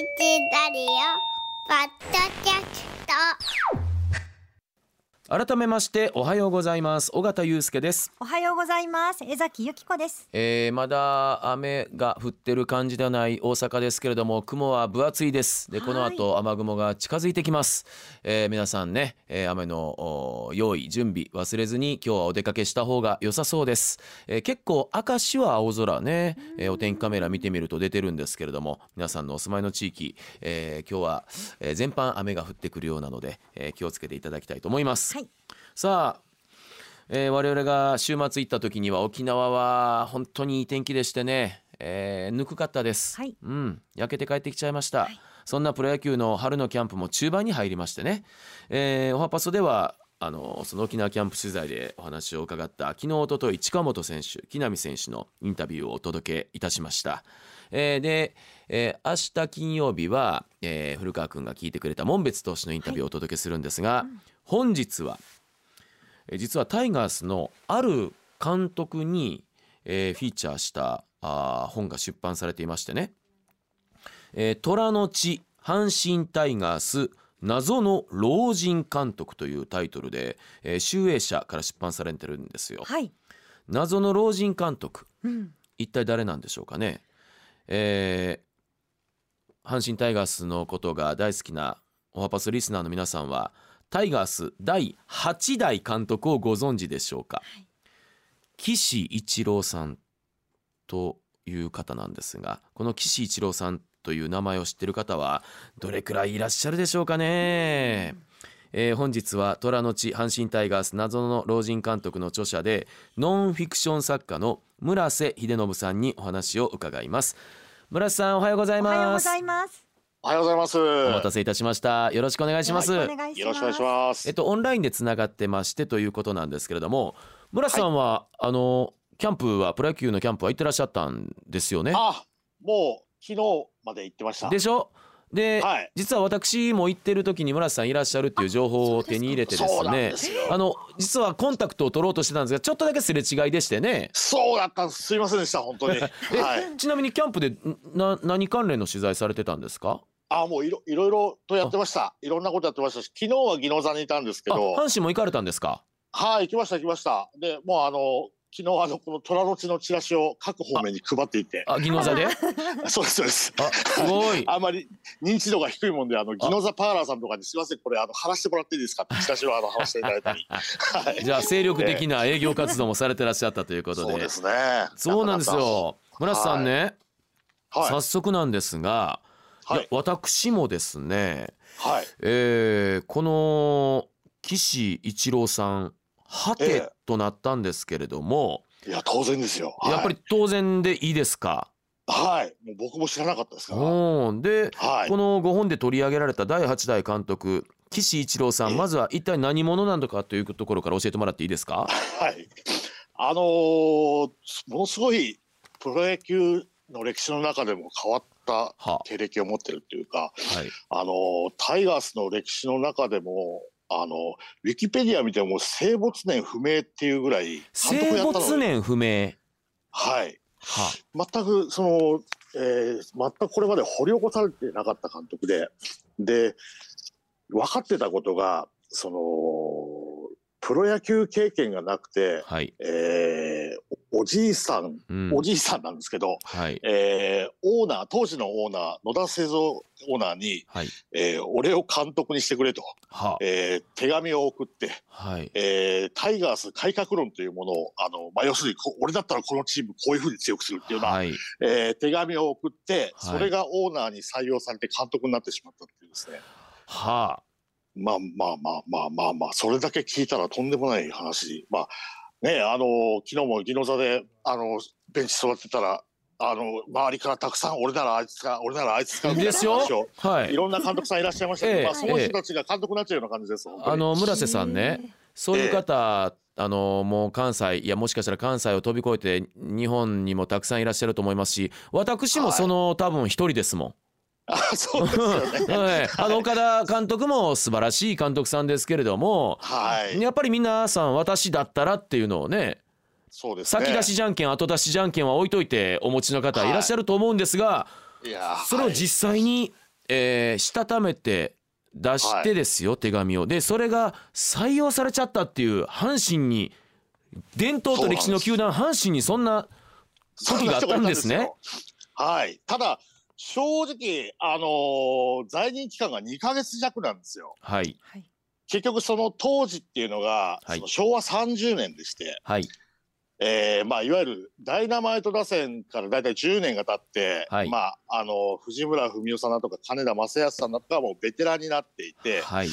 ラリオポッドキャスト改めましておはようございます。尾形祐介です、おはようございます。江崎由紀子です。えー、まだ雨が降ってる感じではない大阪ですけれども雲は分厚いです。でこの後雨雲が近づいてきます、えー皆さんね、えー雨のお用意準備忘れずに今日はお出かけした方が良さそうです、えー結構明石は青空ね、えーお天気カメラ見てみると出てるんですけれども皆さんのお住まいの地域、えー今日は、えー全般雨が降ってくるようなので、えー気をつけていただきたいと思います、はいさあ、えー我々が週末行った時には沖縄は本当にいい天気でしてね、えーぬくかったです、はい。うん、焼けて帰ってきちゃいました、そんなプロ野球の春のキャンプも中盤に入りましてね、えーおはパソではあのその沖縄キャンプ取材でお話を伺った昨日おととい近本選手木浪選手のインタビューをお届けいたしました、えーで、えー明日金曜日は、えー古川君が聞いてくれた門別投手のインタビューをお届けするんですが、本日はえー実はタイガースのある監督に、えーフィーチャーしたあー本が出版されていましてね「えー虎の血阪神タイガース謎の老人監督」というタイトルで、えー集英社から出版されてるんですよ。はい、謎の老人監督。うん、一体誰なんでしょうかね、えー阪神タイガースのことが大好きなオハパスリスナーの皆さんはタイガース第8代監督をご存知でしょうか、岸一郎さんという方なんですがこの岸一郎さんという名前を知っている方はどれくらいいらっしゃるでしょうかね、えー本日は虎の地阪神タイガース謎の老人監督の著者でノンフィクション作家の村瀬秀信さんにお話を伺います。村瀬さんおはようございおはようごますざいますおはようございます。お待たせいたしましたよろしくお願いします、よろしくお願いしますよろしくお願いします。えっとオンラインでつながってましてということなんですけれども村瀬さんは、あのキャンプはプロ野球のキャンプは行ってらっしゃったんですよね？あ、もう昨日まで行ってました。でしょ？で、はい実は私も行ってる時に村瀬さんいらっしゃるっていう情報を手に入れてですね。あの実はコンタクトを取ろうとしてたんですがちょっとだけすれ違いでしてねそうだったんです。すいませんでした本当に。はい。ちなみにキャンプでんな何関連の取材されてたんですか？あ、もういろいろいろとやってました。いろんなことやってましたし、昨日は宜野座にいたんですけあど、阪神も行かれたんですか？はい行きました行きました。で、もうあの昨日あのこの虎の血のチラシを各方面に配っていて、あ宜野座で？そうですそうです。あすごい。あんまり認知度が低いもんで、あの宜野座パーラーさんとかにすいませんこれあの貼らせてもらっていいですか？ってチラシをあの貼らせていただいたり。はい。じゃあ精力的な営業活動もされてらっしゃったということで。そうですね。そうなんですよ。村瀬さんね、はい。早速なんですが、はい。私もですねはい。えーこの岸一郎さんはてええとなったんですけれども、いや当然ですよ。はいやっぱり当然でいいですか、はい。もう僕も知らなかったですから。うんで、はいこ。のご本で取り上げられた第8代監督岸一郎さんええまずは一体何者なのかというところから教えてもらっていいですか？はい。あのーものすごいプロ野球の歴史の中でも変わったは経歴を持ってるっていうか、はいあのータイガースの歴史の中でも、あのウィキペディア見ても生没年不明っていうぐらい生没年不明。はい。は。全くその、えー全くこれまで掘り起こされてなかった監督で、で、分かってたことが、その、プロ野球経験がなくて、はい、えーおおじいさん、うん。おじいさんなんですけど、はい。えーオーナー、当時のオーナー、野田製造オーナーに、はい。えー俺を監督にしてくれと、はえー手紙を送って、はい。えータイガース改革論というものを、あの、まあ、要するにこ、俺だったらこのチームこういうふうに強くするっていうような、はい。えー手紙を送って、はい。それがオーナーに採用されて監督になってしまったっていうですね。はまあまあまあまあまあまあ、それだけ聞いたらとんでもない話。まあ、ねあの、昨日も宜野座で、あの、ベンチ座ってたら、あの、周りからたくさん、俺ならあいつか、俺ならあいつか、みたいなですよ。話を、はい。いろんな監督さんいらっしゃいましたけど、ええ。まあ、その人たちが監督になっちゃうような感じです。あの村瀬さんねそういう方、あのもう関西いやもしかしたら関西を飛び越えて日本にもたくさんいらっしゃると思いますし私もその、多分一人ですもん。あそうですよね。はい、あの岡田監督も素晴らしい監督さんですけれども、はい。やっぱり皆さん私だったらっていうのをねそうですね。先出しじゃんけん後出しじゃんけんは置いといてお持ちの方いらっしゃると思うんですが、いやーそれを実際にえーしたためて出してですよ、手紙をでそれが採用されちゃったっていう阪神に伝統と歴史の球団阪神にそんな時があったんですねはい。ただ、正直、あのー在任期間が2ヶ月弱なんですよ。はいはい。結局その当時っていうのが、はいその昭和30年でして、はいえーまあ、いわゆるダイナマイト打線からだいたい10年が経って、はいまあ、あの藤村文雄さんだとか金田正康さんだとかはもうベテランになっていて、はい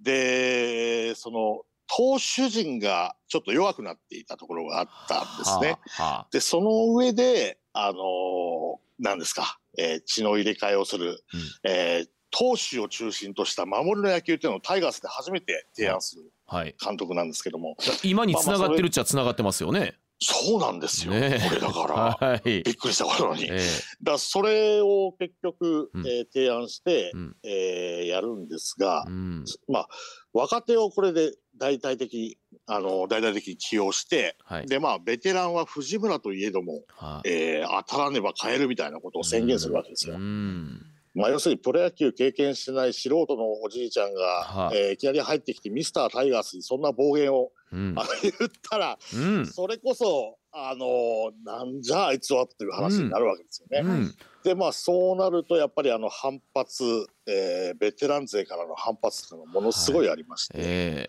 でその投手陣がちょっと弱くなっていたところがあったんですね。はあはでその上であのーなんですか、えー血の入れ替えをする、うん。えー投手を中心とした守りの野球っていうのをタイガースで初めて提案する監督なんですけども、今に繋がってるっちゃ繋がってますよね。そうなんですよ、ね。これだから。はい。びっくりしたことに。えだからそれを結局、うん。えー提案して、うん。えーやるんですがえ、うん。まあ若手をこれで大々的にあの大々的に起用して、はい。でまあベテランは藤村といえども、はあえー当たらねば変えるみたいなことを宣言するわけですよ。うん。まあ要するにプロ野球経験してない素人のおじいちゃんが、はあえーいきなり入ってきてミスタータイガースにそんな暴言を、うん。言ったら、うん。それこそあのなんじゃあいつはっていう話になるわけですよね。うん。でまあそうなるとやっぱりあの反発、えーベテラン勢からの反発っていうのがものすごいありまして、え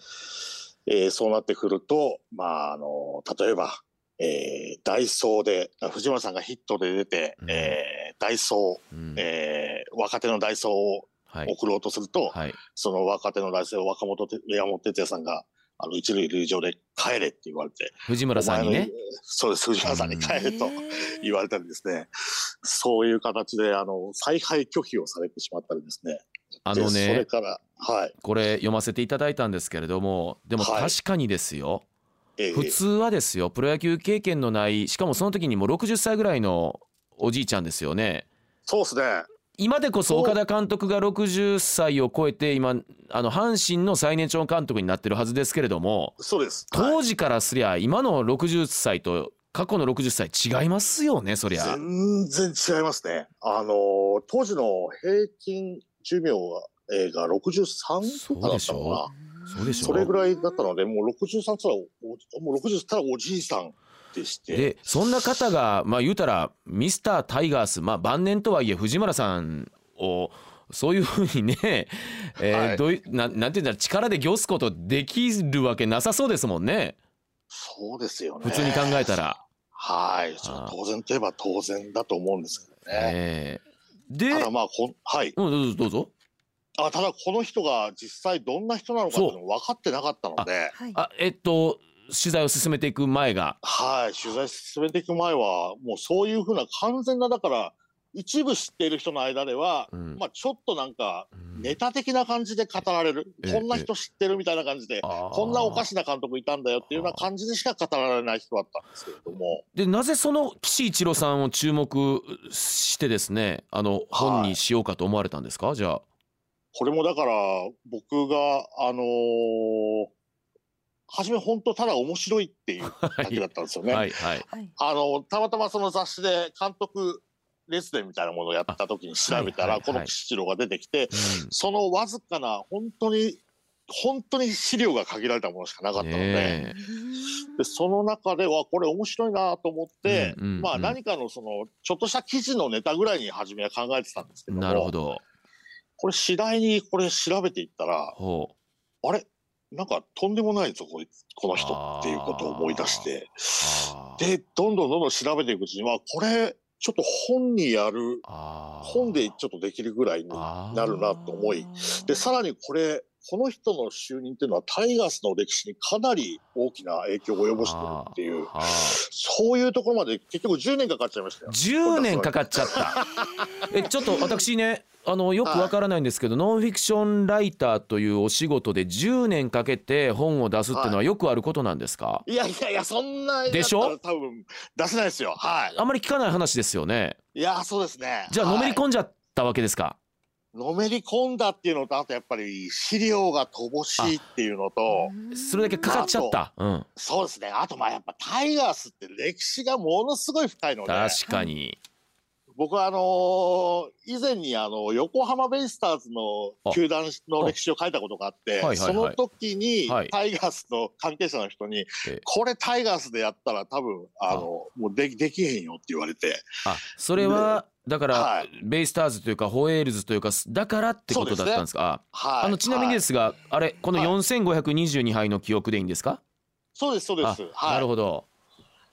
えーそうなってくるとまああの例えば、えーダイソーであ藤村さんがヒットで出て、うん。えーダイソー、えうん。えー若手のダイソーをはい。送ろうとすると、はい。その若手のダイソーを若本て山本哲也さんがあの一塁塁上で帰れって言われて藤村さんにね。そうです藤村さんに帰れと。言われたりですね、そういう形であの采配拒否をされてしまったりですね。あのでそれねから、はい。これ読ませていただいたんですけれどもでもはい確かにですよえー普通はですよプロ野球経験のないしかもその時にもう60歳ぐらいのおじいちゃんですよねそうですね。今でこそ岡田監督が60歳を超えて今あの阪神の最年長監督になってるはずですけれどもそうです。はい当時からすりゃ今の60歳と過去の60歳違いますよねそりゃ。全然違いますね。あのー当時の平均寿命が,、えー、が63とかだったのかそうでしょな。それぐらいだったので、もう63つらおもう60ったらおじいさんでして。でそんな方がまあ言うたらミスタータイガースまあ晩年とはいえ藤村さんをそういうふうにね、えーはいどういななんていうんだろう力で御すことできるわけなさそうですもんねそうですよね。普通に考えたら。はい。当然といえば当然だと思うんですけどね。えーで、ただまあこん、はい。うん、どうぞどうぞあただこの人が実際どんな人なのかっていうの分かってなかったので、はい。あえっと取材を進めていく前が。はい、取材進めていく前はもうそういうふうな完全なだから一部知っている人の間では、うん。まあちょっとなんかうん。ネタ的な感じで語られる、ええこんな人知ってるみたいな感じで、こんなおかしな監督いたんだよっていうような感じでしか語られない人だったんですけれども、でなぜその岸一郎さんを注目してですねあの本にしようかと思われたんですか、じゃあ。これもだから僕があのー初め本当ただ面白いっていう だけだったんですよね。はいはい。はい。あのたまたまその雑誌で監督列伝みたいなものをやった時に調べたら、この岸次郎が出てきて、うんそのわずかな本当に本当に資料が限られたものしかなかったので,、ねでその中ではこれ面白いなと思って、うんうんうんまあ何かのそのちょっとした記事のネタぐらいに初めは考えてたんですけどもなるほど。これ次第にこれ調べていったらほあれ？なんかとんでもないぞこいこの人っていうことを思い出して。でどんどんどんどん調べていくうちにはこれちょっと本にやる本でちょっとできるぐらいになるなと思いでさらにこれこの人の就任っていうのはタイガースの歴史にかなり大きな影響を及ぼしてるっていうはあ。そういうところまで結局10年かかっちゃいましたよ。10年かかっちゃった。えちょっと私ねあのよくわからないんですけど、ノンフィクションライターというお仕事で10年かけて本を出すっていうのはよくあることなんですか、いやいやいやそんなでしょ？多分出せないですよ。はい。あんまり聞かない話ですよね。いやそうですね。じゃあのめりはい込んじゃったわけですか？のめり込んだっていうのとあとやっぱり資料が乏しいっていうのとそれだけかかっちゃった。うん。そうですねあとまあやっぱタイガースって歴史がものすごい深いので確かに。僕はあのー以前にあの横浜ベイスターズの球団の歴史を書いたことがあって、あはい。はい。はい。その時にはい。タイガースの関係者の人に、えこれタイガースでやったら多分あのもうでできへんよって言われて、あそれはだから、はい。ベイスターズというかホエールズというかだからってことだったんですか？はい、ああのちなみにではいすが、あれこのはい。4522杯の記憶でいいんですか、そうですそうです、あはい、なるほど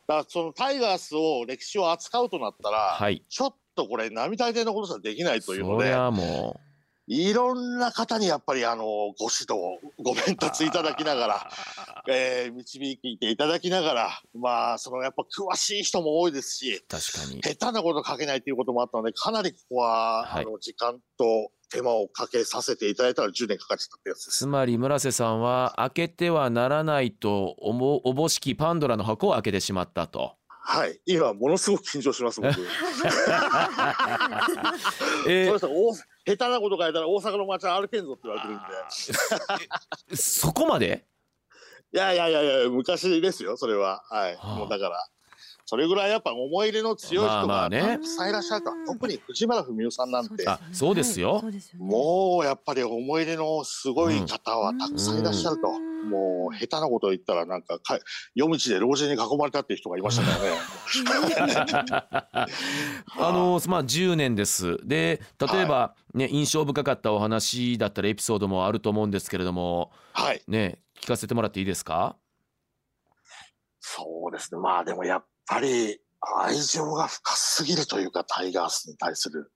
だからそのタイガースを歴史を扱うとなったら、はい。ちょっとこれ並大抵のことじゃできないというのでもいろんな方にやっぱりあのご指導ご鞭う達いただきながら、あ えー導いていただきながらまあそのやっぱ詳しい人も多いですしー確かに。下手なこと書けないということもあったのでかなりここは、はい。あの時間と手間をかけさせていただいたら10年かかっちゃったってやつです。つまり村瀬さんは開けてはならないとおもおぼしきパンドラの箱を開けてしまったと。はい今ものすごく緊張します僕。えー下手なこと書いたら大阪の街は歩けんぞって言われてるんで。そこまで？いやいやいやいや昔ですよそれははい、はあもうだからそれぐらいやっぱ思い入れの強いまあ人がまあね。たくさんいらっしゃると、特に藤原文雄さんなんて。あそうですよ。もうやっぱり思い入れのすごい方はたくさんいらっしゃると、うん。もう下手なこと言ったらなんかか夜道で老人に囲まれたっていう人がいましたからね。あのまあ10年です。で例えば、ね印象深かったお話だったりエピソードもあると思うんですけれども。はい。ね聞かせてもらっていいですか？そうですね。まあでもやっぱり愛情が深すぎるというかタイガースに対する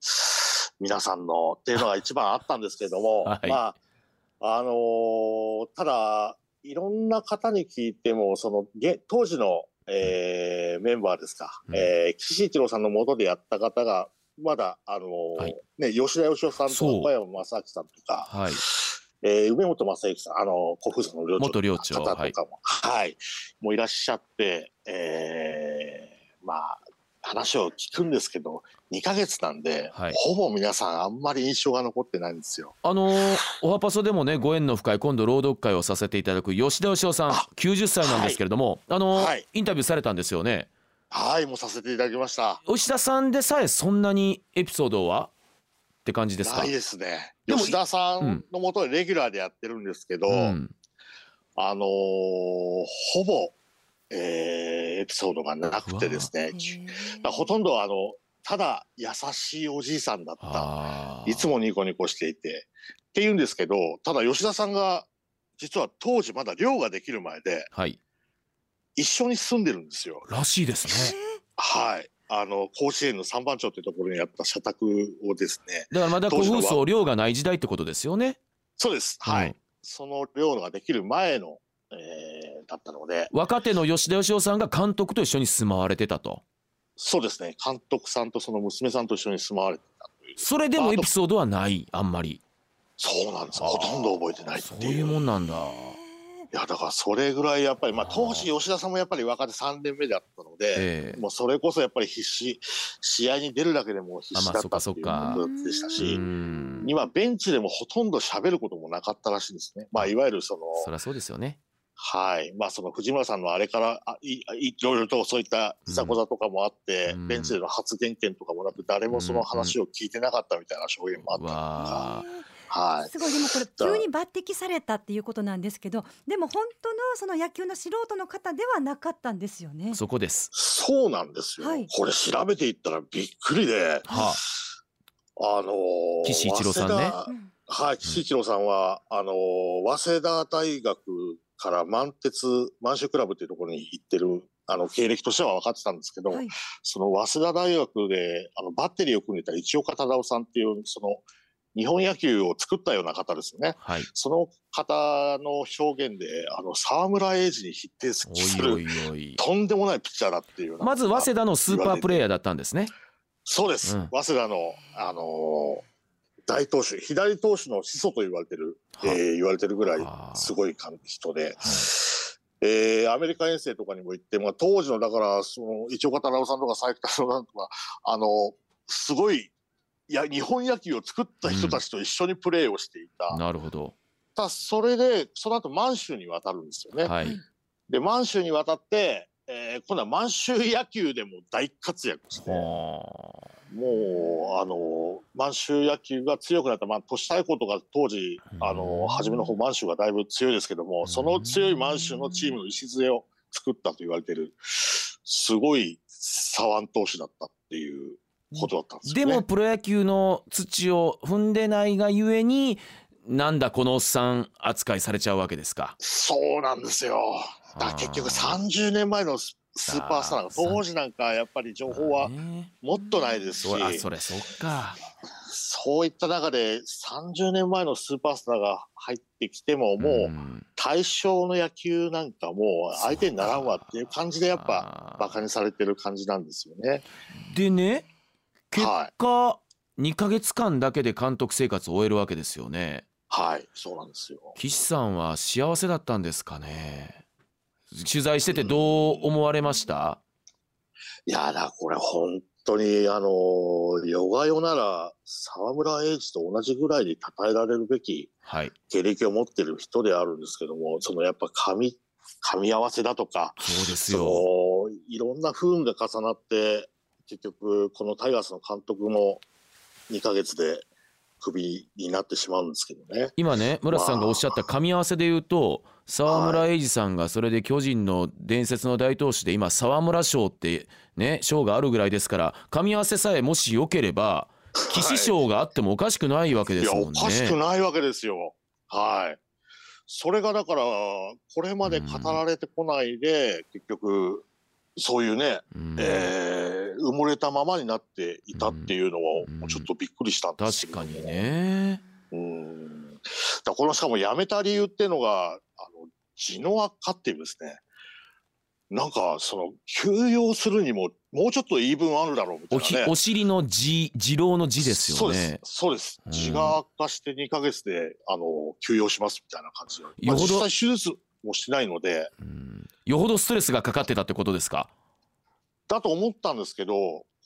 皆さんのっていうのが一番あったんですけれども、はい。まああのーただいろんな方に聞いてもそのげ当時の、えーメンバーですか、うん。えー岸一郎さんの元でやった方がまだあのーはい。ね吉田義雄さんとか小山正明さんとか、はい。えー梅本正幸さん、あの、古風さんの寮長元寮長の方とかも、はい、もういらっしゃって、えーまあ、話を聞くんですけど、2ヶ月なんで、はい。ほぼ皆さんあんまり印象が残ってないんですよ。あのーおはパソでもねご縁の深い今度朗読会をさせていただく吉田義雄さんあ90歳なんですけれども、あのーはい。インタビューされたんですよね。はい、もうさせていただきました。吉田さんでさえそんなにエピソードは？って感じですか？ないですね。でも吉田さうんんのもとでレギュラーでやってるんですけど、うん。あのーほぼ、えーエピソードがなくてですね、ほとんどあの、ただ優しいおじいさんだった。いつもニコニコしていて。って言うんですけど、ただ吉田さんが、実は当時まだ寮ができる前で、はい一緒に住んでるんですよ。らしいですねはい。あの、甲子園の三番町ってところにあった社宅をですね。だからまだ古当時の風荘量がない時代ってことですよねそうです。はい。うんその寮ができる前の、えーだったので、若手の吉田義雄さんが監督と一緒に住まわれてたとそうですね。監督さんとその娘さんと一緒に住まわれてた。それでもエピソードはないあんまりそうなんです。ほとんど覚えてないってそういう。いうもんなんだいや、だからそれぐらいやっぱり、まあ当時吉田さんもやっぱり若手3年目だったので、ええもうそれこそやっぱり必死、試合に出るだけでも必死だったっていうことでしたうし、ん今ベンチでもほとんど喋ることもなかったらしいんですね。まあいわゆるその、そりゃそうですよねはい、まあその藤村さんのあれからあいいろいろとそういったいざこざとかもあって、うん。ベンチでの発言権とかもなく、誰もその話を聞いてなかったみたいな証言もあったはい。すごいでもこれ急に抜擢されたっていうことなんですけどでも本当のその野球の素人の方ではなかったんですよね。あ。そこです。そうなんですよ。はい。これ調べていったらびっくりで、はあのー岸一郎さんね。はい、岸一郎さんは、あのー早稲田大学から満鉄、満州クラブっていうところに行ってる、あの、経歴としては分かってたんですけど、はい。その早稲田大学で、あの、バッテリーを組んでた一岡忠夫さんっていう、その、日本野球を作ったような方ですよね。はい。その方の表現で、あの、沢村栄治に匹敵する、おいおいおい。とんでもないピッチャーだっていうまず早稲田のスーパープレイヤーだったんですね。そうです。うん。早稲田の、あのー大投手、左投手の始祖と言われてる、えはー言われてるぐらいはあ。すごい感人で、えーアメリカ遠征とかにも行って、まあ、当時の、だから、その、一岡太郎さんとか佐伯太郎さんとか、あの、すごい、いや、日本野球を作った人たちと一緒にプレーをしていた。なるほど。ただそれで、その後満州に渡るんですよね。はい。で、満州に渡って、えー今度は満州野球でも大活躍して、はもうあの満州野球が強くなった、まあ、都市対抗とか当時あの初めの方満州がだいぶ強いですけどもその強い満州のチームの礎を作ったと言われてるすごい左腕投手だったっていうことだったんですよね。でもプロ野球の土を踏んでないがゆえになんだこのおっさん扱いされちゃうわけですか。そうなんですよ。だ結局30年前のススーパースターが当時なんかやっぱり情報はねもっとないですし、そあそれそっか。そういった中で30年前のスーパースターが入ってきてももうん対象の野球なんかもう相手にならんわっていう感じでやっぱぱバカにされてる感じなんですよね。でね結はい果、2ヶ月間だけで監督生活を終えるわけですよね。はい、そうなんですよ。岸さんは幸せだったんですかね？取材しててどう思われました？いやだこれ本当にあのヨガヨなら沢村栄治と同じぐらいに称えられるべきはい経歴を持ってる人であるんですけどもそのやっぱ噛み噛み合わせだとかそうですそよ。のいろんな不運が重なって結局このタイガースの監督も2ヶ月でクビになってしまうんですけどね。今ね村瀬さんがおっしゃった噛み合わせで言うと沢村栄治さんがそれで巨人の伝説の大投手で今沢村賞ってね賞があるぐらいですから噛み合わせさえもし良ければ岸賞があってもおかしくないわけですもんね。おかしくないわけですよ。はい。それがだからこれまで語られてこないで、結局そういうね、うんえー埋もれたままになっていたっていうのをうんちょっとびっくりしたんですけども確かに。ね。うん。だこのしかも辞めた理由っていうのがあの地の悪化っていうですね。なんかその休養するにももうちょっと言い分あるだろうみたいなね。お尻の字二郎の字ですよね。そうです。そううんです。血が悪化して2ヶ月で、あの、休養しますみたいな感じで。まあ、よほど実際手術もしてないので、うん。よほどストレスがかかってたってことですか？だと思ったんですけど、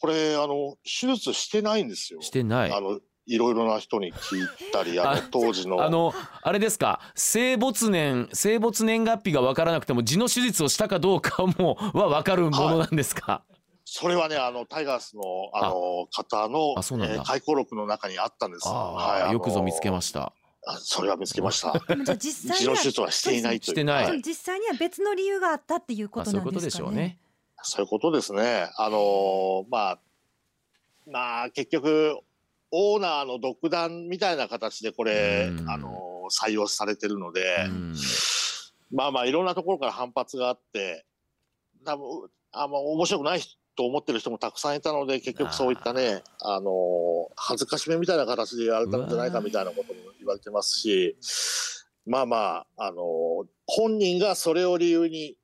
これ、あの、手術してないんですよ。してない。あの、いろいろな人に聞いたり、あの、当時の。あのあれですか？生没年生没年月日が分からなくても痔の手術をしたかどうかもは分かるものなんですか、それはね、あの、タイガースの、あの、方の、あそうなんだ。えー回顧録の中にあったんです。あはいよくぞ見つけました。あそれは見つけました。じゃあ 実際血にはの手術はしていないという。してないでも実際には別の理由があったっていうことなんですかね。とでしょうねそういうことですね。あのーまあ、まあ、結局、オーナーの独断みたいな形でこれ、うんあのー採用されてるので、うんまあまあ、いろんなところから反発があって、多分あんま面白くないと思ってる人もたくさんいたので、結局そういったね、あのー恥ずかしめみたいな形でやられたんじゃないかみたいなことも言われてますし、まあまあ、あのー本人がそれを理由に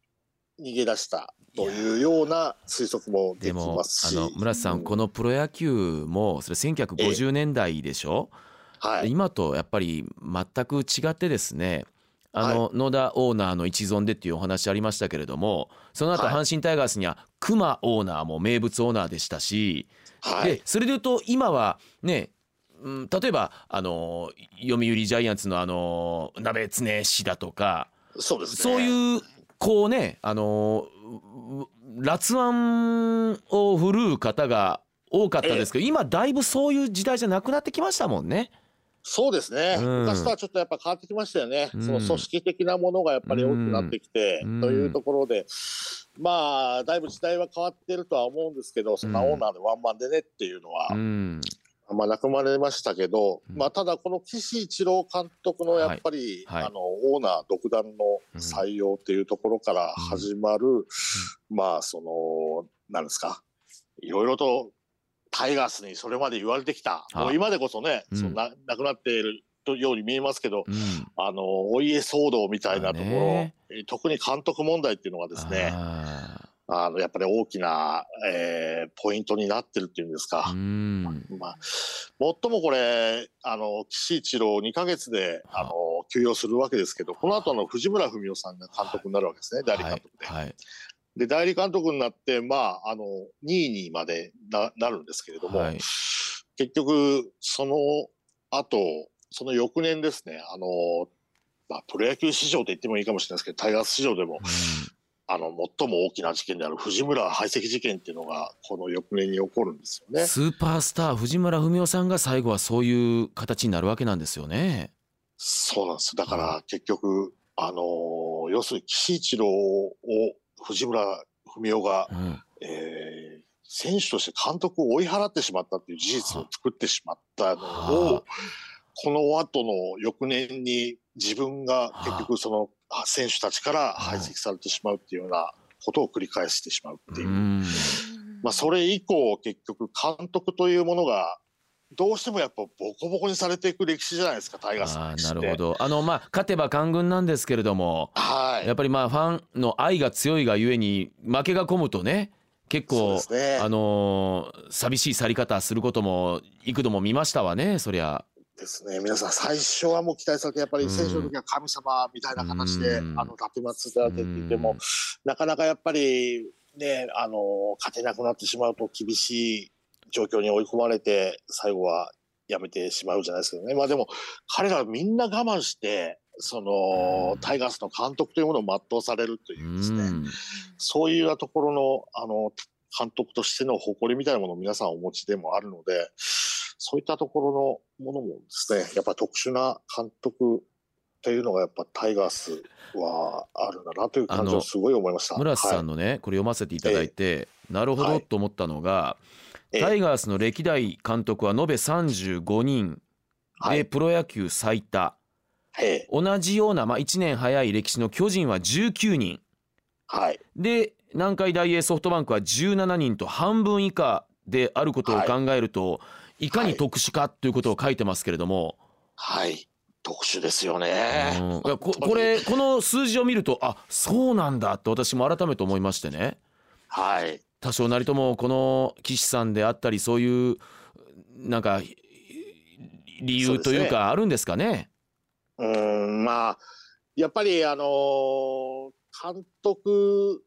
逃げ出したというような推測もできでもますし。あの村瀬さん、うんこのプロ野球もそれ1950年代でしょ、はい。今とやっぱり全く違ってですねあの、野田オーナーの一存でっていうお話ありましたけれどもその後はい阪神タイガースには熊オーナーも名物オーナーでしたし、はいで。それでいうと今はねうん例えばあの読売ジャイアンツのあの鍋常氏だとかそうですね。そういうこうねあのう辣腕を振るう方が多かったですけど、今だいぶそういう時代じゃなくなってきましたもんね。そうですね、うん。昔とはちょっとやっぱ変わってきましたよね、うん。その組織的なものがやっぱり大きくなってきて、うん。というところで、まあ、だいぶ時代は変わってるとは思うんですけど、そんなオーナーでワンマンでねっていうのは、うん。まあ、なくまれましたけど、うん。まあ、ただ、この岸一郎監督のやっぱり、はい。はい。あのオーナー独断の採用っていうところから始まる、まあ、その、なんですか、いろいろとタイガースにそれまで言われてきた、あ。もう今でこそね、うん。そんななくなっているように見えますけど、うん。あのお家騒動みたいなところ、まあね。え特に監督問題っていうのがですね、ああのやっぱり大きな、えーポイントになってるっていうんですか。ーう。ん。まあ、最もこれ、あの、岸一郎2ヶ月で、あ。の、休養するわけですけど、この後の藤村文夫さんが監督になるわけですね、代理監督で。はいはいで、代理監督になって、まあ、あの、2位にまでななるんですけれども、はい結局、その後、その翌年ですね、あの、まあ、プロ野球市場と言ってもいいかもしれないですけど、タイガース市場でも、あの最も大きな事件である藤村排斥事件っていうのがこの翌年に起こるんですよね。スーパースター藤村文夫さんが最後はそういう形になるわけなんですよね。そうなんです。だから結局、あのー要するに岸一郎を藤村文夫が、うん。えー選手として監督を追い払ってしまったっていう事実を作ってしまったのはをあ、この後の翌年に自分が結局そのあ選手たちから排斥されてしまうっていうようなことを繰り返してしまうっていう。う。ん。まあそれ以降結局監督というものがどうしてもやっぱボコボコにされていく歴史じゃないですかタイガースのあなるほど。あのまあ勝てば官軍なんですけれどもはい。やっぱりまあファンの愛が強いがゆえに負けが込むとね結構ね。あのー寂しい去り方することも幾度も見ましたわねそりゃ。ですね。皆さん最初はもう期待されてやっぱり選手の時は神様みたいな形で、うん。あの立てつられてって言っても、なかなかやっぱりねあの勝てなくなってしまうと厳しい状況に追い込まれて最後はやめてしまうじゃないですけどね。まあでも彼らみんな我慢してそのタイガースの監督というものを全うされるというですね、うん。そういうようなところの、あの、監督としての誇りみたいなものを皆さんお持ちでもあるので、そういったところのものもですね、やっぱ特殊な監督というのがやっぱタイガースはあるんだなという感じをすごい思いました。村瀬さんの、のねこれ読ませていただいてなるほどはいと思ったのがええタイガースの歴代監督は延べ35人。はい、でプロ野球最多。ええ。同じようなまあ1年早い歴史の巨人は19人。はい、で南海大英ソフトバンクは17人と半分以下であることを考えると、い、かに特殊かということを書いてますけれども、はい、特殊ですよね。うん。いやここれこの数字を見るとあそうなんだって私も改めて思いましてね。はい、多少なりともこの岸さんであったりそういうなんか理由というかあるんですかね？うーんまあやっぱりあのー監督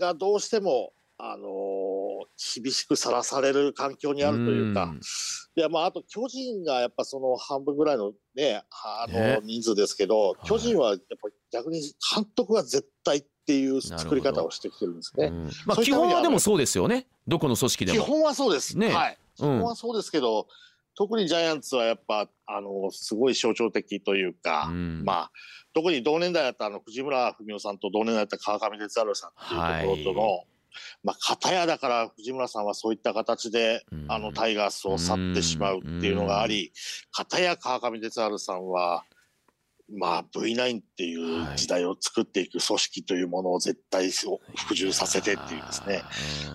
がどうしてもあのー厳しくさらされる環境にあるというか、ん。いやまああと巨人がやっぱその半分ぐらいのねあのね。人数ですけど、い。巨人はやっぱり逆に監督が絶対っていう作り方をしてきてるんですね。うん。まあ基本はでもそうですよね。どこの組織でも。基本はそうです。ねはい。基うん。本はそうですけど、特にジャイアンツはやっぱあのすごい象徴的というか、うん。まあ特に同年代だったあの藤村文夫さんと同年代だった川上哲治さんっていうところとの、まあ片やだから藤村さんはそういった形で、うん。あのタイガースを去ってしまうっていうのがあり、片や川上哲治さんはまあ V9 っていう時代を作っていく組織というものを絶対そう服従させてっていうですね。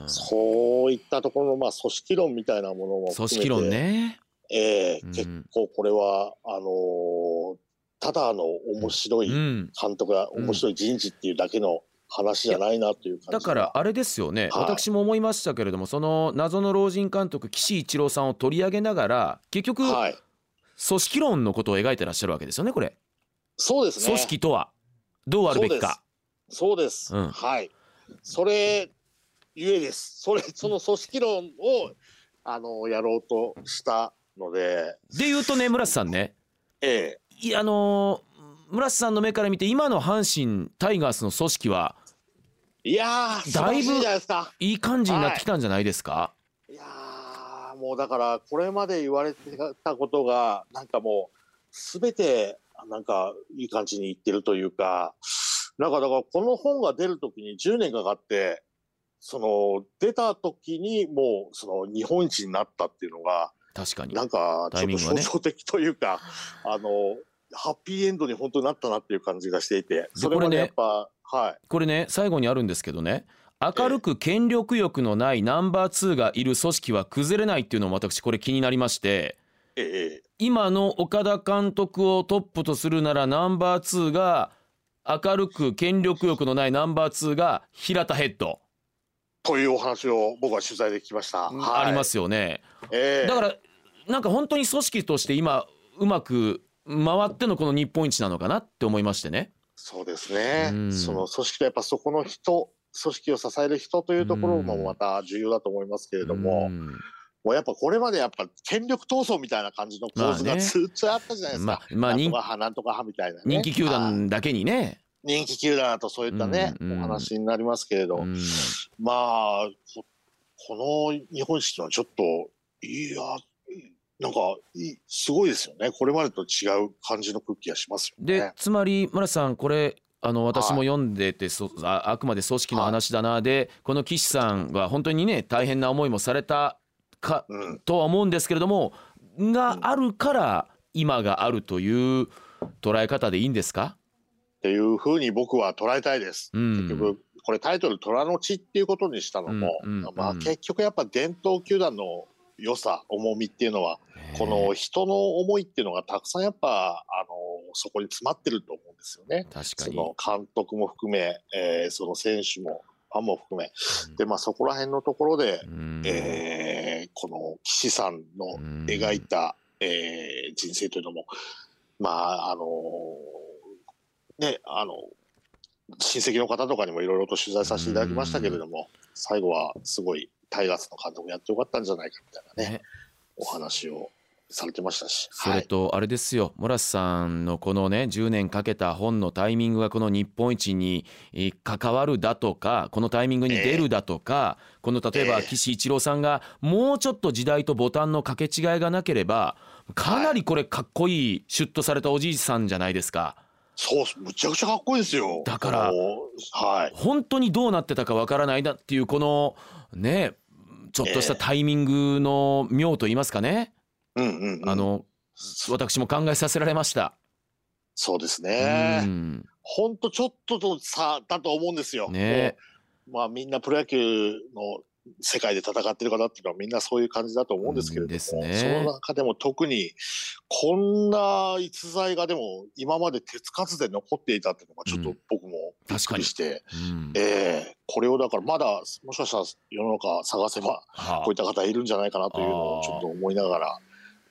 うんそういったところのまあ組織論みたいなものも組織論ね。ええうん。結構これはあのーただの面白いうん。監督がうん面白い人事っていうだけの話じゃないなという感じだからあれですよね、はい。私も思いましたけれどもその謎の老人監督岸一郎さんを取り上げながら結局組はい。織論のことを描いてらっしゃるわけですよねこれ、そうですね。組織とはどうあるべきか。そうです、うん。はい。それゆえです。それその組織論をあのやろうとしたので。で言うとね村瀬さんね。ええ。いやあのー村瀬さんの目から見て今の阪神タイガースの組織はいやだいぶいい感じになってきたんじゃないですか、い。やーもうだからこれまで言われてたことがなんかもう全てなんかいい感じにいってるというかなんかだからこの本が出る時に10年かかってその出た時にもうその日本一になったっていうのが確かに。なんかちょっと象徴的というか、あのハッピーエンドに本当になったなっていう感じがしていてそれまでやっぱ、はい。これね最後にあるんですけどね明るく権力欲のないナンバー2がいる組織は崩れないっていうのも私これ気になりましてええええ今の岡田監督をトップとするならナンバー2が明るく権力欲のないナンバー2が平田ヘッド、というお話を僕は取材で聞きました。はいありま。すよねええだからなんか本当に組織として今うまく回ってのこの日本一なのかなって思いましてね。そうですねうん。その組織とやっぱそこの人、組織を支える人というところもまた重要だと思いますけれども、うんもうやっぱこれまでやっぱ権力闘争みたいな感じの構図がずっとあったじゃないですか。まあまあ人なんとか派なんとか派みたいなね。人気球はい団だけにね。人気球団だとそういったね、うんうん。お話になりますけれど、うん。まあここの日本式はちょっといやなんかすごいですよね。これまでと違う感じの空気がしますよでね。つまり村瀬さんこれあの私も読んでて、そああくまで組織の話だな、でこの岸さんは本当にね大変な思いもされたかうん、とは思うんですけれどもがあるから今があるという捉え方でいいんですか、っていうふうに僕は捉えたいです。うん。結局これタイトル「虎の血」っていうことにしたのも、まあ、うん結局やっぱ伝統球団の良さ重みっていうのはこの人の思いっていうのがたくさんやっぱあのそこに詰まってると思うんですよね。確かに。その監督も含め、えーその選手もファンも含め。で、まあ、そこら辺のところで、うん。えーこの岸さんのうん。描いた、えー人生というのもまああのねあの親戚の方とかにもいろいろと取材させていただきましたけれども最後はすごいタイガースの監督やってよかったんじゃないかみたいなねね。お話をされてましたし。それとあれですよ、モラスさんのこのね10年かけた本のタイミングがこの日本一にえー関わるだとかこのタイミングに出るだとか、この例えばええ。岸一郎さんがもうちょっと時代とボタンの掛け違いがなければかなりこれかっこいいシュッとされたおじいさんじゃないですか。そうむちゃくちゃかっこいいですよ。だからはい。本当にどうなってたかわからないなっていうこのねちょっとしたタイミングの妙と言いますかね、うんうんうん、あの私も考えさせられました。そうですうね。ん本当ちょっとの差だと思うんですよ。ね。まあみんなプロ野球の世界で戦ってる方っていうのはみんなそういう感じだと思うんですけれども、ね。その中でも特にこんな逸材がでも今まで手つかずで残っていたっていうのがちょっとうん。僕もびっくりして、うん。ええ。これをだからまだもしかしたら世の中探せばはあ。こういった方いるんじゃないかなというのをちょっと思いながら、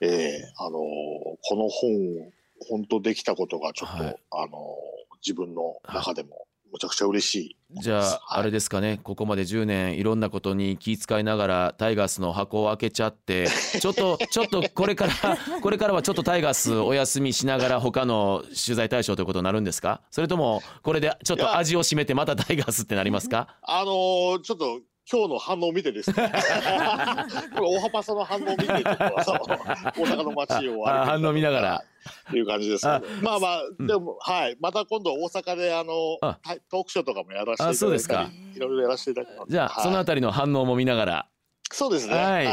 ええあのこの本を本当できたことがちょっと、はい。あの自分の中でもむちゃくちゃ嬉しい。じゃあ、あれですかね。ここまで10年いろんなことに気遣いながらタイガースの箱を開けちゃって ちょっとちょっとこれから これからはちょっとタイガースお休みしながら他の取材対象ということになるんですか？それともこれでちょっと味を占めてまたタイガースってなりますか？あのーちょっと今日の反応を見てですね、大幅さの反応を見て、大阪の街を反応見ながら。いう感じですかね。まあまあ、でも、はい、また今度大阪であのあ。トークショーとかもやらせていただいたりあそうですか。いろいろやらせていただきます。じゃあ、はいそのあたりの反応も見ながらそうですね。ははいい、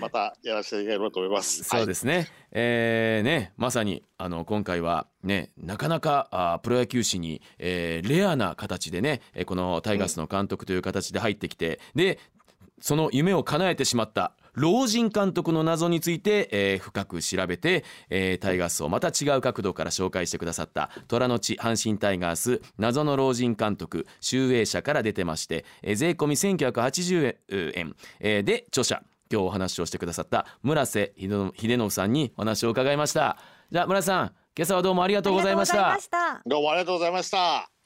またやらせていただければと思います。そうですね、えーねまさにあの今回はねなかなかあプロ野球史に、えーレアな形でねえーこのタイガースの監督という形で入ってきて、でその夢を叶えてしまった老人監督の謎について、えー深く調べて、えータイガースをまた違う角度から紹介してくださった虎の地阪神タイガース謎の老人監督集英社から出てまして、えー税込み1980円、えーで著者今日お話をしてくださった村瀬秀信さんにお話を伺いました。じゃあ村瀬さん今朝はどうもありがとうございました。どうもありがとうございました。